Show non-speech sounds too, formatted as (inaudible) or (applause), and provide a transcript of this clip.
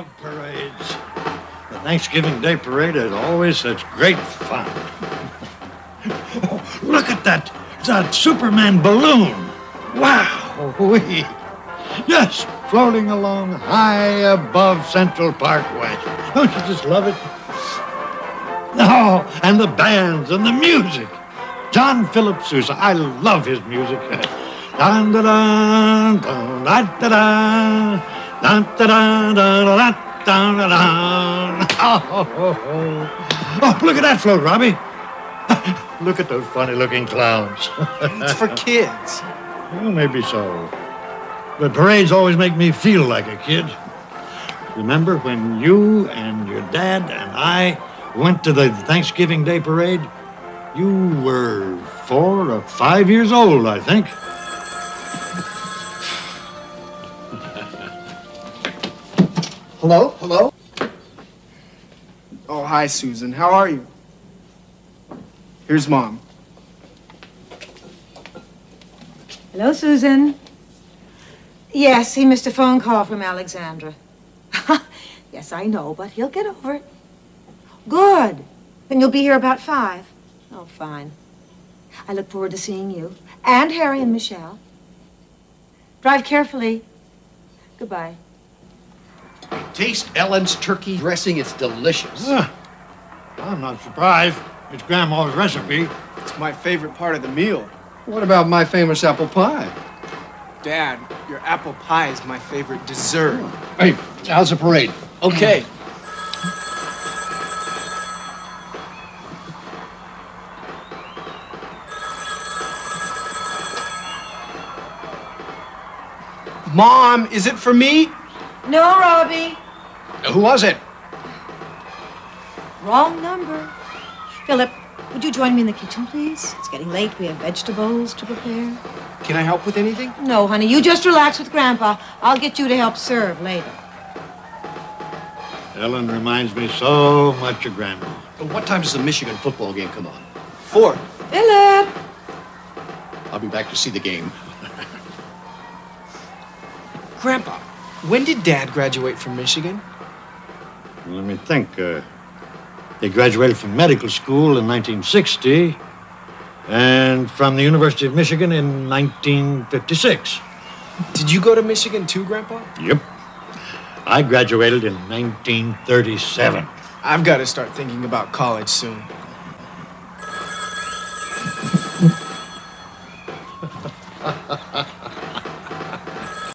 love parades. The Thanksgiving Day parade is always such great fun. oh, (laughs) look at that, that Superman balloon. Wow, wee. Yes, floating along high above Central Park West. Don't you just love it? Oh, and the bands and the music. John Philip Sousa, I love his music. Dun, (laughs) da, dun, dun, da, da, da. Dun, da, da, da, da, da, da, da. Oh, oh, oh. oh, look at that float, Robbie. (laughs) look at those funny looking clowns. (laughs) It's for kids. well, maybe so. But parades always make me feel like a kid. Remember when you and your dad and I went to the Thanksgiving Day parade? You were four or five years old, I think. Hello? Hello? Oh, hi, Susan. How are you? Here's Mom. Hello, Susan. Yes, he missed a phone call from Alexandra. (laughs) yes, I know, but he'll get over it. Good. Then you'll be here about five. Oh, fine. I look forward to seeing you and Harry and Michelle. Drive carefully. Goodbye. Taste Ellen's turkey dressing. It's delicious. Ah, I'm not surprised. It's Grandma's recipe. It's my favorite part of the meal. What about my famous apple pie? Dad, your apple pie is my favorite dessert. Hey, how's the parade? Okay. Mom, is it for me? No, Robbie. Who was it? Wrong number. Philip, would you join me in the kitchen, please? It's getting late. We have vegetables to prepare. Can I help with anything? No, honey, you just relax with Grandpa. I'll get you to help serve later. Ellen reminds me so much of Grandma. What time does the Michigan football game come on? Four. Philip! I'll be back to see the game. Grandpa, when did Dad graduate from Michigan? Let me think. Uh, they graduated from medical school in 1960 and from the University of Michigan in 1956. Did you go to Michigan too, Grandpa? Yep. I graduated in 1937. I've got to start thinking about college soon.